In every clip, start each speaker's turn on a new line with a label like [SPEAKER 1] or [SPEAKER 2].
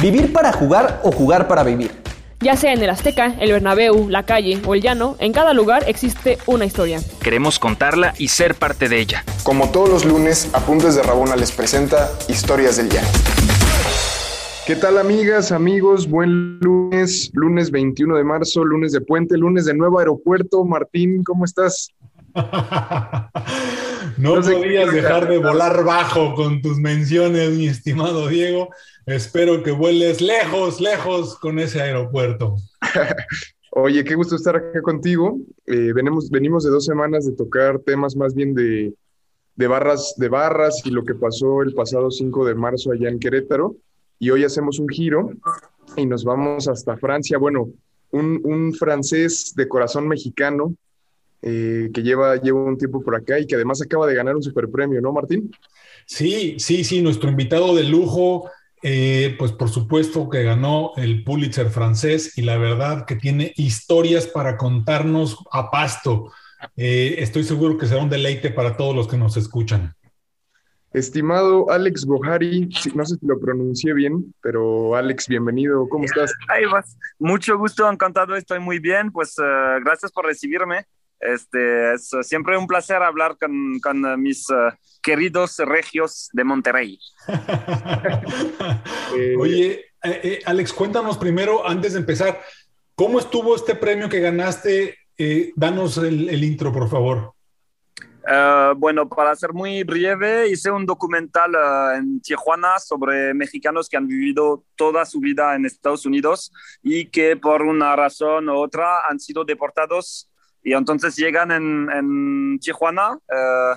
[SPEAKER 1] ¿Vivir para jugar o jugar para vivir?
[SPEAKER 2] Ya sea en el Azteca, el Bernabéu, la calle o el llano, en cada lugar existe una historia.
[SPEAKER 3] Queremos contarla y ser parte de ella.
[SPEAKER 4] Como todos los lunes, Apuntes de Rabona les presenta Historias del Llano. ¿Qué tal amigas, amigos? Buen lunes, lunes 21 de marzo, lunes de puente, lunes de nuevo aeropuerto. Martín, ¿cómo estás?
[SPEAKER 5] no, podías dejar de volar bajo con tus menciones, mi estimado Diego. Espero que vueles lejos, lejos con ese aeropuerto.
[SPEAKER 4] Oye, qué gusto estar acá contigo. Eh, venimos, venimos de dos semanas de tocar temas más bien de, barras, de barras y lo que pasó el pasado 5 de marzo allá en Querétaro. Y hoy hacemos un giro y nos vamos hasta Francia. Bueno, un, un francés de corazón mexicano eh, que lleva, lleva un tiempo por acá y que además acaba de ganar un super premio, ¿no, Martín?
[SPEAKER 5] Sí, sí, sí, nuestro invitado de lujo, eh, pues por supuesto que ganó el Pulitzer francés y la verdad que tiene historias para contarnos a pasto. Eh, estoy seguro que será un deleite para todos los que nos escuchan.
[SPEAKER 4] Estimado Alex Bohari, no sé si lo pronuncié bien, pero Alex, bienvenido, ¿cómo estás?
[SPEAKER 6] Ahí vas. Mucho gusto, encantado, estoy muy bien, pues gracias por recibirme. Este, es siempre un placer hablar con, con mis uh, queridos regios de Monterrey.
[SPEAKER 5] Eh, Oye, eh, eh, Alex, cuéntanos primero, antes de empezar, ¿cómo estuvo este premio que ganaste? danos el, el, intro, por favor.
[SPEAKER 6] Uh, bueno, para ser muy breve, hice un documental uh, en Tijuana sobre mexicanos que han vivido toda su vida en Estados Unidos y que por una razón u otra han sido deportados y entonces llegan en, en Tijuana, eh,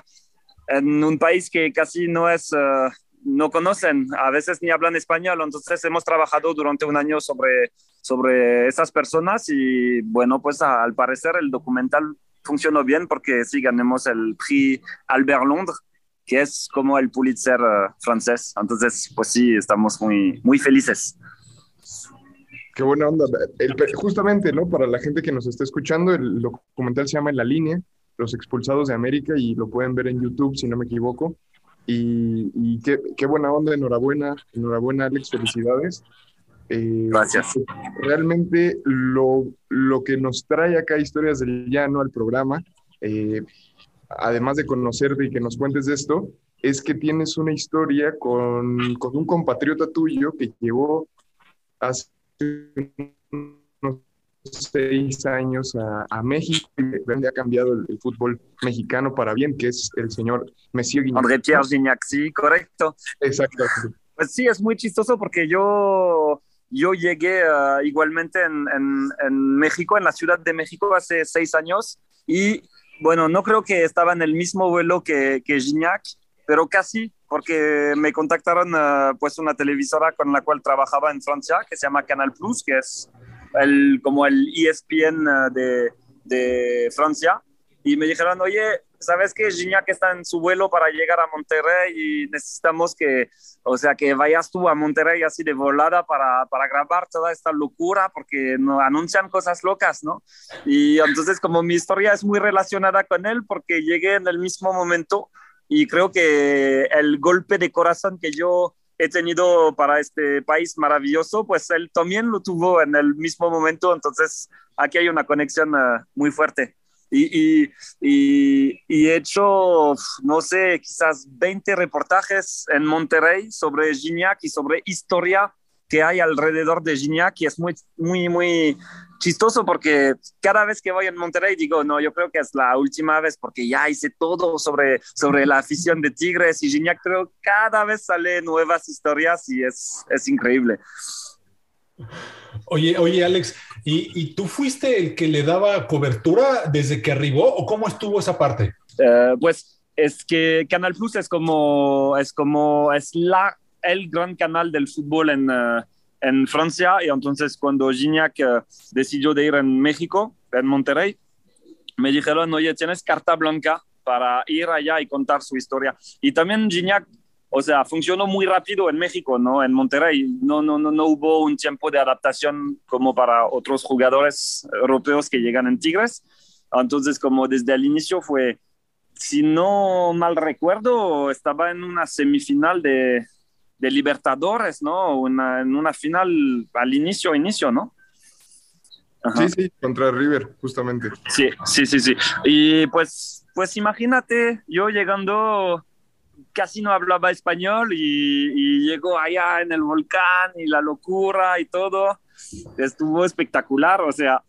[SPEAKER 6] en un país que casi no es, eh, no conocen, a veces ni hablan español, entonces hemos trabajado durante un año sobre, sobre esas personas y bueno, pues al parecer el documental funcionó bien porque sí ganamos el Prix Albert Londres, que es como el Pulitzer eh, francés, entonces pues sí, estamos muy, muy felices.
[SPEAKER 4] Qué buena onda. justamente, ¿no? Para la gente que nos está escuchando, el documental se llama En la línea, Los expulsados de América, y lo pueden ver en YouTube, si no me equivoco. Y, qué, buena onda, enhorabuena, enhorabuena, Alex, felicidades.
[SPEAKER 6] Eh, Gracias.
[SPEAKER 4] Realmente lo, lo, que nos trae acá Historias del Llano al programa, eh, además de conocerte y que nos cuentes de esto, es que tienes una historia con, con un compatriota tuyo que llevó hace unos seis años a, México y ha cambiado el, fútbol mexicano para bien, que es el señor Messi
[SPEAKER 6] Guignac. André Pierre Gignac, sí, correcto.
[SPEAKER 4] Exacto.
[SPEAKER 6] Pues sí, es muy chistoso porque yo, yo llegué uh, igualmente en, en, en, México, en la Ciudad de México, hace seis años y bueno, no creo que estaba en el mismo vuelo que, que Gignac, pero casi, porque me contactaron uh, pues una televisora con la cual trabajaba en Francia, que se llama Canal Plus, que es el, como el ESPN uh, de, de, Francia, y me dijeron, oye, ¿sabes que Gignac está en su vuelo para llegar a Monterrey y necesitamos que, o sea, que vayas tú a Monterrey así de volada para, para grabar toda esta locura porque no, anuncian cosas locas, ¿no? Y entonces como mi historia es muy relacionada con él porque llegué en el mismo momento y creo que el golpe de corazón que yo he tenido para este país maravilloso, pues él también lo tuvo en el mismo momento, entonces aquí hay una conexión uh, muy fuerte. Y, y, y, he hecho, no sé, quizás 20 reportajes en Monterrey sobre Gignac y sobre historia que hay alrededor de Gignac y es muy, muy, muy chistoso porque cada vez que voy en Monterrey digo, no, yo creo que es la última vez porque ya hice todo sobre, sobre la afición de Tigres y Gignac, creo cada vez sale nuevas historias y es, es increíble.
[SPEAKER 5] Oye, oye, Alex, ¿y, ¿y, tú fuiste el que le daba cobertura desde que arribó o cómo estuvo esa parte?
[SPEAKER 6] Uh, pues es que Canal Plus es como, es como, es la el gran canal del fútbol en, uh, en Francia y entonces cuando Gignac uh, decidió de ir en México, en Monterrey, me dijeron, oye, tienes carta blanca para ir allá y contar su historia. Y también Gignac, o sea, funcionó muy rápido en México, ¿no? En Monterrey. No, no, no, no hubo un tiempo de adaptación como para otros jugadores europeos que llegan en Tigres. Entonces, como desde el inicio fue, si no mal recuerdo, estaba en una semifinal de, de Libertadores, ¿no? Una, en una final al inicio, inicio, ¿no?
[SPEAKER 4] Sí, sí, contra River, justamente.
[SPEAKER 6] Sí, sí, sí, sí. Y pues, pues imagínate, yo llegando, casi no hablaba español y, y llego allá en el volcán y la locura y todo. Estuvo espectacular, o sea,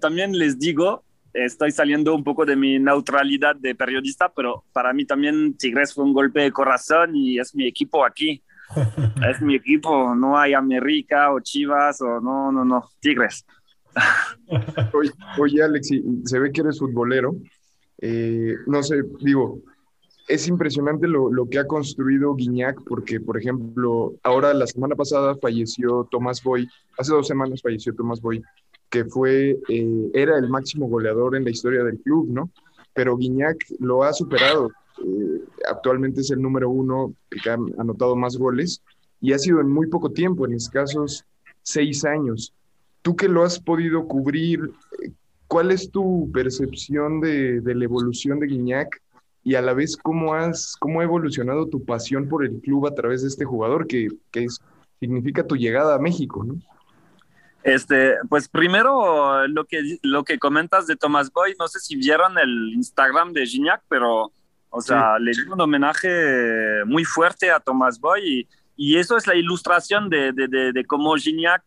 [SPEAKER 6] también les digo, estoy saliendo un poco de mi neutralidad de periodista, pero para mí también Tigres fue un golpe de corazón y es mi equipo aquí. es mi equipo, no hay América o Chivas o no, no, no, Tigres.
[SPEAKER 4] oye, oye, Alexi, se ve que eres futbolero. Eh, no sé, digo, es impresionante lo, que ha construido Guiñac, porque, por ejemplo, ahora la semana pasada falleció Tomás Boy, hace dos semanas falleció Tomás Boy, que fue, eh, era el máximo goleador en la historia del club, ¿no? Pero Guiñac lo ha superado. Eh, actualmente es el número uno, que ha anotado más goles, y ha sido en muy poco tiempo, en escasos seis años. Tú que lo has podido cubrir, ¿cuál es tu percepción de, de la evolución de Guiñac y a la vez cómo, has, cómo ha evolucionado tu pasión por el club a través de este jugador que, que significa tu llegada a México, ¿no?
[SPEAKER 6] Este, pues primero lo que, lo que comentas de Tomás Boy, no sé si vieron el Instagram de Gignac, pero, o sea, sí. le dio un homenaje muy fuerte a Tomás Boy y, y eso es la ilustración de, de, de, de cómo Gignac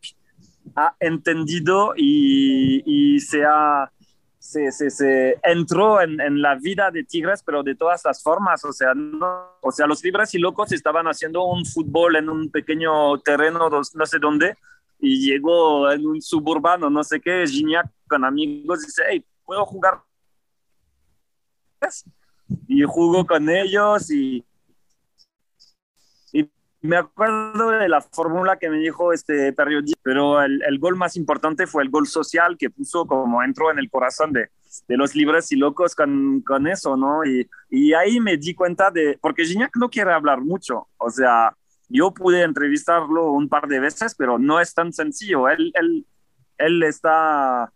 [SPEAKER 6] ha entendido y, y se ha se, se, se entró en, en, la vida de Tigres, pero de todas las formas. O sea, no, o sea, los Libres y Locos estaban haciendo un fútbol en un pequeño terreno, no sé dónde, y llegó en un suburbano, no sé qué, Gignac con amigos, dice, hey, ¿puedo jugar? Y jugó con ellos y, y me acuerdo de la fórmula que me dijo este periodista, pero el, el, gol más importante fue el gol social que puso como entró en el corazón de, de los libres y locos con, con eso, ¿no? Y, y, ahí me di cuenta de, porque Gignac no quiere hablar mucho, o sea, yo pude entrevistarlo un par de veces, pero no es tan sencillo, él, él, él está,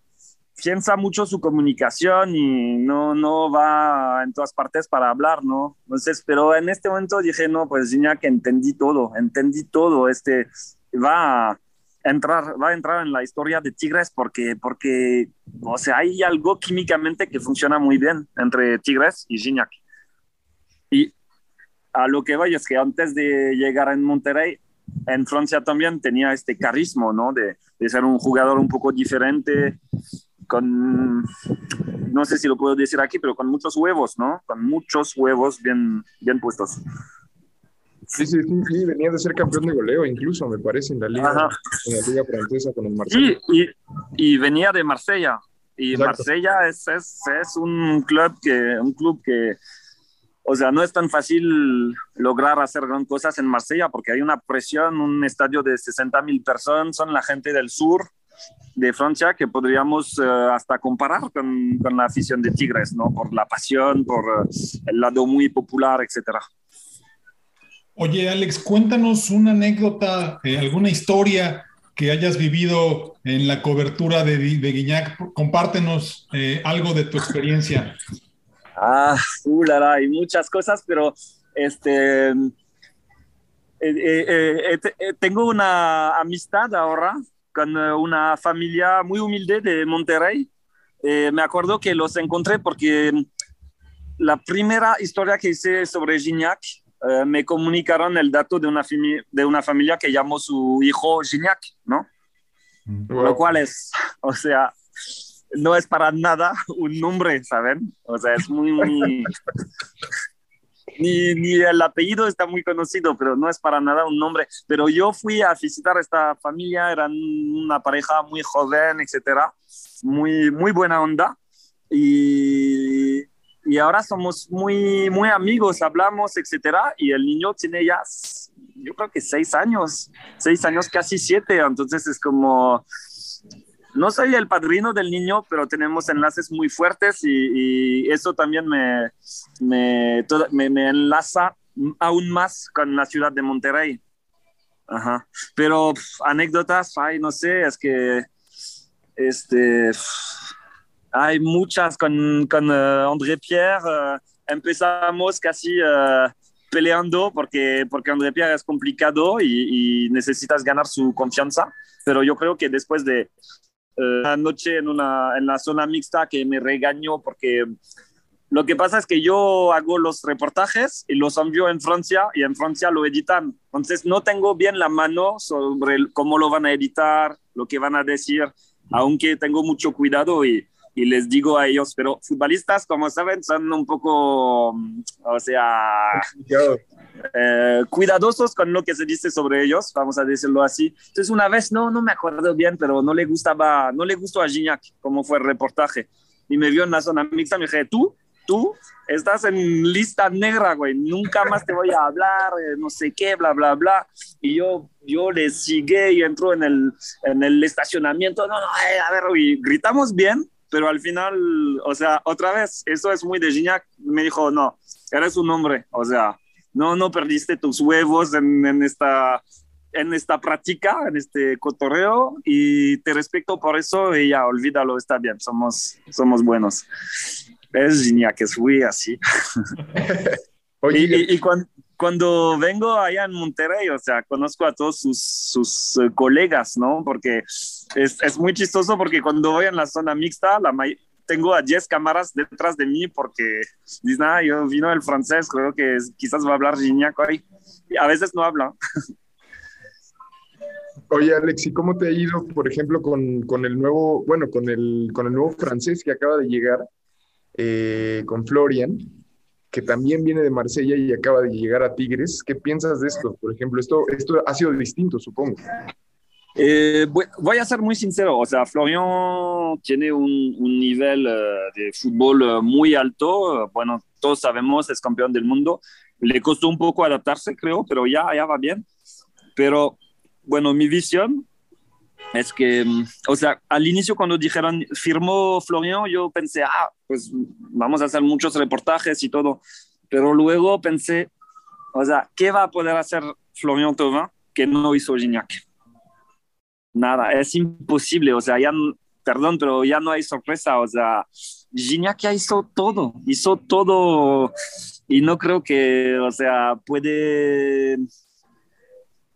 [SPEAKER 6] piensa mucho su comunicación y no, no va en todas partes para hablar, ¿no? Entonces, pero en este momento dije, no, pues Gignac entendí todo, entendí todo, este, va a entrar, va a entrar en la historia de Tigres porque, porque, o sea, hay algo químicamente que funciona muy bien entre Tigres y Gignac. Y a lo que voy es que antes de llegar en Monterrey, en Francia también tenía este carisma, ¿no? De, de ser un jugador un poco diferente, con, no sé si lo puedo decir aquí, pero con muchos huevos, ¿no? Con muchos huevos bien, bien puestos.
[SPEAKER 4] Sí, sí, sí, sí, venía de ser campeón de goleo, incluso, me parece, en la liga, en la liga francesa con el Marsella.
[SPEAKER 6] Sí, y, y venía de Marsella. Y Exacto. Marsella es, es, es, un club que, un club que, o sea, no es tan fácil lograr hacer gran cosas en Marsella porque hay una presión, un estadio de 60 mil personas, son la gente del sur, de Francia que podríamos uh, hasta comparar con, con, la afición de Tigres, ¿no? Por la pasión, por uh, el lado muy popular, etcétera.
[SPEAKER 5] Oye, Alex, cuéntanos una anécdota, eh, alguna historia que hayas vivido en la cobertura de, de Guiñac. Compártenos eh, algo de tu experiencia.
[SPEAKER 6] Ah, uh, la, la, hay muchas cosas, pero este, eh, tengo una amistad ahora con una familia muy humilde de Monterrey. Eh, me acuerdo que los encontré porque la primera historia que hice sobre Gignac eh, me comunicaron el dato de una, de una familia que llamó su hijo Gignac, ¿no? Wow. Lo cual es, o sea, no es para nada un nombre, ¿saben? O sea, es muy, muy ni, ni, el apellido está muy conocido, pero no es para nada un nombre. Pero yo fui a visitar esta familia, eran una pareja muy joven, etcétera, muy, muy buena onda. Y, y ahora somos muy, muy amigos, hablamos, etcétera. Y el niño tiene ya, yo creo que seis años, seis años, casi siete. Entonces es como, no soy el padrino del niño, pero tenemos enlaces muy fuertes y, eso también me, me, enlaza aún más con la ciudad de Monterrey. Ajá. Pero anécdotas, ay, no sé, es que este, pff, hay muchas con, con uh, André Pierre. Uh, empezamos casi uh, peleando porque, porque André Pierre es complicado y, necesitas ganar su confianza, pero yo creo que después de una noche en, una, en la zona mixta que me regañó porque lo que pasa es que yo hago los reportajes y los envío en Francia y en Francia lo editan. Entonces no tengo bien la mano sobre cómo lo van a editar, lo que van a decir, aunque tengo mucho cuidado y, y les digo a ellos, pero futbolistas, como saben, son un poco, o sea, eh, cuidadosos con lo que se dice sobre ellos, vamos a decirlo así. Entonces una vez, no, no me acuerdo bien, pero no le gustaba, no le gustó a Gignac cómo fue el reportaje. Y me vio en la zona mixta, me dije, tú, tú estás en lista negra, güey, nunca más te voy a hablar, eh, no sé qué, bla, bla, bla. Y yo, yo le sigue y entró en el, en el estacionamiento, no, no, eh, a ver, y gritamos bien, pero al final, o sea, otra vez, eso es muy de Gignac, me dijo, no, eres un hombre, o sea, no, no perdiste tus huevos en, en esta en esta práctica, en este cotorreo y te respeto por eso y ya, olvídalo, está bien, somos, somos buenos es genial que fui así. y, cuando, vengo allá en Monterrey, o sea, conozco a todos sus, sus eh, colegas, ¿no? Porque es, es, muy chistoso porque cuando voy en la zona mixta, la tengo a 10 cámaras detrás de mí porque dicen, ah, yo vino el francés, creo que quizás va a hablar geniaco ahí. Y a veces no habla.
[SPEAKER 4] Oye, Alex, ¿y cómo te ha ido, por ejemplo, con, con, el nuevo, bueno, con el, con el nuevo francés que acaba de llegar? Eh, con Florian, que también viene de Marsella y acaba de llegar a Tigres. ¿Qué piensas de esto? Por ejemplo, esto, esto ha sido distinto, supongo.
[SPEAKER 6] Eh, voy, a ser muy sincero, o sea, Florian tiene un, nivel eh, de fútbol muy alto, bueno, todos sabemos, es campeón del mundo, le costó un poco adaptarse, creo, pero ya, ya va bien. Pero bueno, mi visión es que, mm, o sea, al inicio cuando dijeron firmó Florian, yo pensé, ah, pues vamos a hacer muchos reportajes y todo. Pero luego pensé, o sea, ¿qué va a poder hacer Florian Thauvin que no hizo Gignac? Nada, es imposible, o sea, ya, perdón, pero ya no hay sorpresa, o sea, Gignac ya hizo todo, hizo todo y no creo que, o sea, puede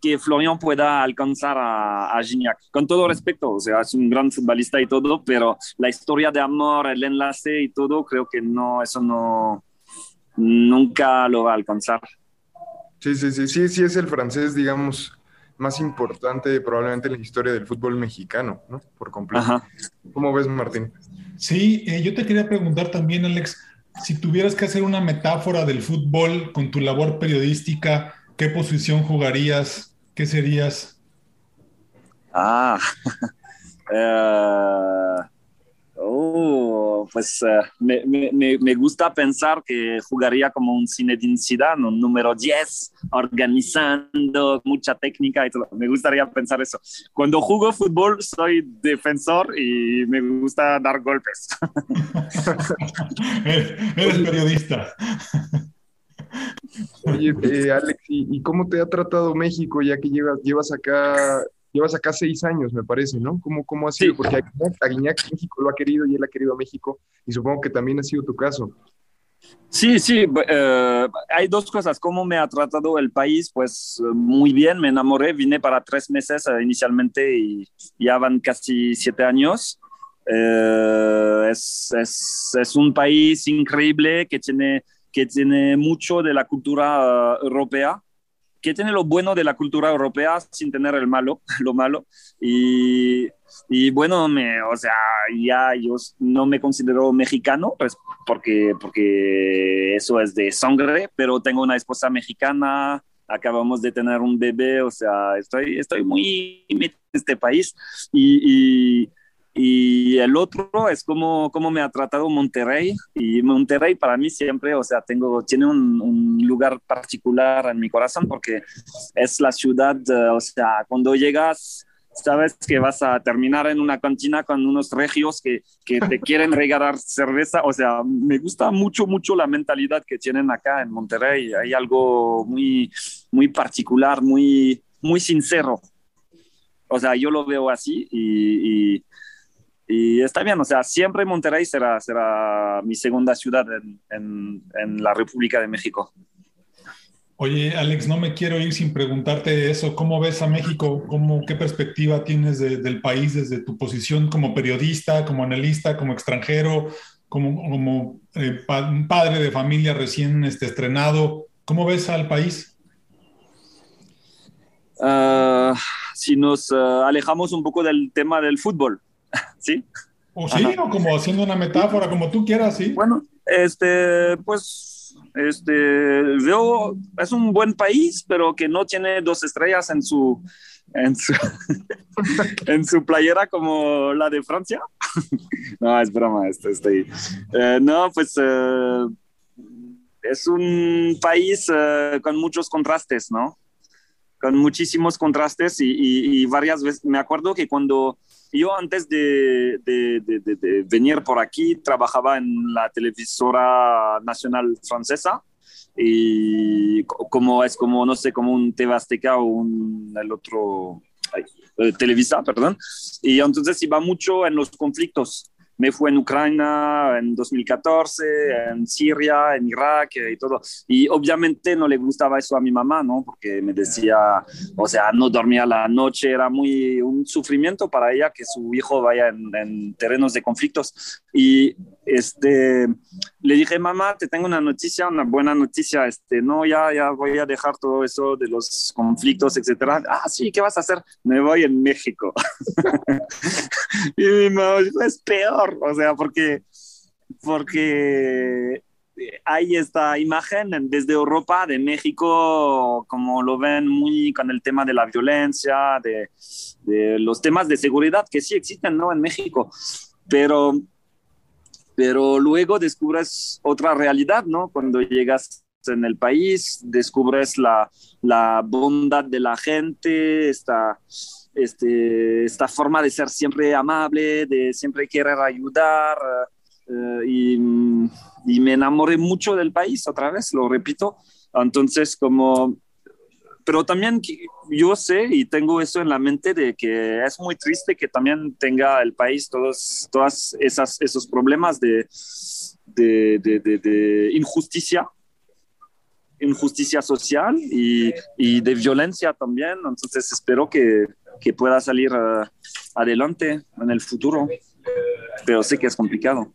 [SPEAKER 6] que Florian pueda alcanzar a, Gignac. Con todo respeto, o sea, es un gran futbolista y todo, pero la historia de amor, el enlace y todo, creo que no, eso no, nunca lo va a alcanzar.
[SPEAKER 4] Sí, sí, sí, sí, sí es el francés, digamos, más importante probablemente en la historia del fútbol mexicano, ¿no? Por completo. ¿Cómo ves, Martín?
[SPEAKER 5] Sí, eh, yo te quería preguntar también, Alex, si tuvieras que hacer una metáfora del fútbol con tu labor periodística, ¿qué posición jugarías? ¿Qué serías?
[SPEAKER 6] Ah, eh, oh, pues eh, me, gusta pensar que jugaría como un Zinedine Zidane, un número 10, organizando mucha técnica y todo. Me gustaría pensar eso. Cuando juego fútbol soy defensor y me gusta dar golpes.
[SPEAKER 5] eres periodista.
[SPEAKER 4] Oye, eh, Alex, ¿y, cómo te ha tratado México ya que llevas, llevas acá llevas acá seis años, me parece, ¿no? ¿Cómo, cómo ha sido? Porque a Guiñac, México lo ha querido y él ha querido a México, y supongo que también ha sido tu caso.
[SPEAKER 6] Sí, sí, eh, hay dos cosas. ¿Cómo me ha tratado el país? Pues muy bien, me enamoré, vine para tres meses eh, inicialmente y ya van casi siete años. es, es, es, un país increíble que tiene que tiene mucho de la cultura uh, europea, que tiene lo bueno de la cultura europea sin tener el malo, lo malo. Y, y bueno, me, o sea, ya yo no me considero mexicano, pues porque, porque eso es de sangre, pero tengo una esposa mexicana, acabamos de tener un bebé, o sea, estoy, estoy muy en este país y, y y el otro es como, como me ha tratado Monterrey. Y Monterrey para mí siempre, o sea, tengo, tiene un, un lugar particular en mi corazón porque es la ciudad, eh, o sea, cuando llegas, sabes que vas a terminar en una cantina con unos regios que, que te quieren regalar cerveza. O sea, me gusta mucho, mucho la mentalidad que tienen acá en Monterrey. Hay algo muy, muy particular, muy, muy sincero. O sea, yo lo veo así y, y y está bien, o sea, siempre Monterrey será, será mi segunda ciudad en, en, la República de México.
[SPEAKER 5] Oye, Alex, no me quiero ir sin preguntarte eso. ¿Cómo ves a México? ¿Cómo, ¿Qué perspectiva tienes del país desde tu posición como periodista, como analista, como extranjero, como, como eh, un padre de familia recién este, estrenado? ¿Cómo ves al país?
[SPEAKER 6] Uh, si nos uh, alejamos un poco del tema del fútbol, ¿sí?
[SPEAKER 5] O sí, o como haciendo una metáfora, como tú quieras, sí.
[SPEAKER 6] Bueno, este, pues este, veo, es un buen país, pero que no tiene dos estrellas en su, en su, en su playera como la de Francia. no, es broma, esto estoy. Eh, no, pues eh, es un país eh, con muchos contrastes, ¿no? Con muchísimos contrastes y, y varias veces, me acuerdo que cuando yo antes de, venir por aquí trabajaba en la televisora nacional francesa y como es como, no sé, como un TV o un, el otro, eh, Televisa, perdón. Y entonces iba mucho en los conflictos me fue en Ucrania en 2014, en Siria, en Irak eh, y todo. Y obviamente no le gustaba eso a mi mamá, ¿no? Porque me decía, o sea, no dormía la noche, era muy un sufrimiento para ella que su hijo vaya en, en terrenos de conflictos. Y este, le dije, mamá, te tengo una noticia, una buena noticia, este, no, ya, ya voy a dejar todo eso de los conflictos, etcétera. Ah, sí, ¿qué vas a hacer? Me voy en México. y mi mamá dijo, es peor, o sea, porque, porque hay esta imagen desde Europa de México, como lo ven muy con el tema de la violencia, de, de los temas de seguridad que sí existen, ¿no? En México, pero pero luego descubres otra realidad, ¿no? Cuando llegas en el país, descubres la, la bondad de la gente, esta, este, esta forma de ser siempre amable, de siempre querer ayudar. Eh, y, y, me enamoré mucho del país, otra vez, lo repito. Entonces, como pero también yo sé y tengo eso en la mente de que es muy triste que también tenga el país todos todas esas esos problemas de de, de, de, injusticia injusticia social y, y, de violencia también. Entonces espero que, que pueda salir uh, adelante en el futuro. Pero sé que es complicado.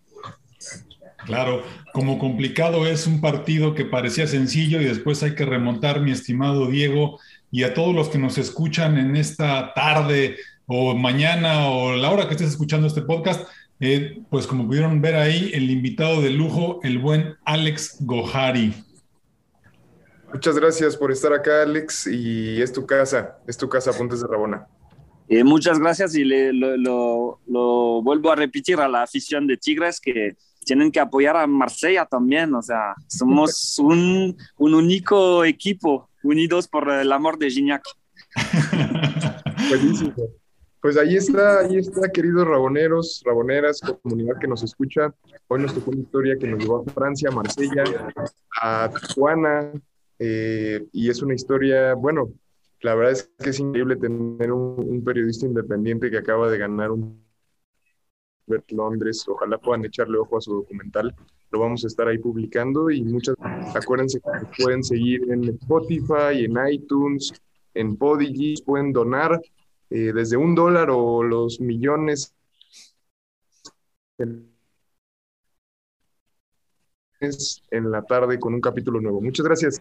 [SPEAKER 5] Claro, como complicado es un partido que parecía sencillo y después hay que remontar, mi estimado Diego, y a todos los que nos escuchan en esta tarde o mañana o la hora que estés escuchando este podcast, eh, pues como pudieron ver ahí, el invitado de lujo, el buen Alex Gohari.
[SPEAKER 4] Muchas gracias por estar acá, Alex, y es tu casa, es tu casa, Puntes de Rabona.
[SPEAKER 6] Eh, muchas gracias y le, lo, lo vuelvo a repetir a la afición de Tigres que tienen que apoyar a Marsella también, o sea, somos un, un único equipo, unidos por el amor de Gignac.
[SPEAKER 4] Buenísimo. Pues ahí está, ahí está, queridos raboneros, raboneras, comunidad que nos escucha. Hoy nos tocó una historia que nos llevó a Francia, a Marsella, a Tijuana, eh, y es una historia, bueno, la verdad es que es increíble tener un periodista independiente que acaba de ganar un Londres, ojalá puedan echarle ojo a su documental, lo vamos a estar ahí publicando y muchas, acuérdense que pueden seguir en Spotify, en iTunes, en Podigy, pueden donar eh, desde un dólar o los millones en la tarde con un capítulo nuevo. Muchas gracias.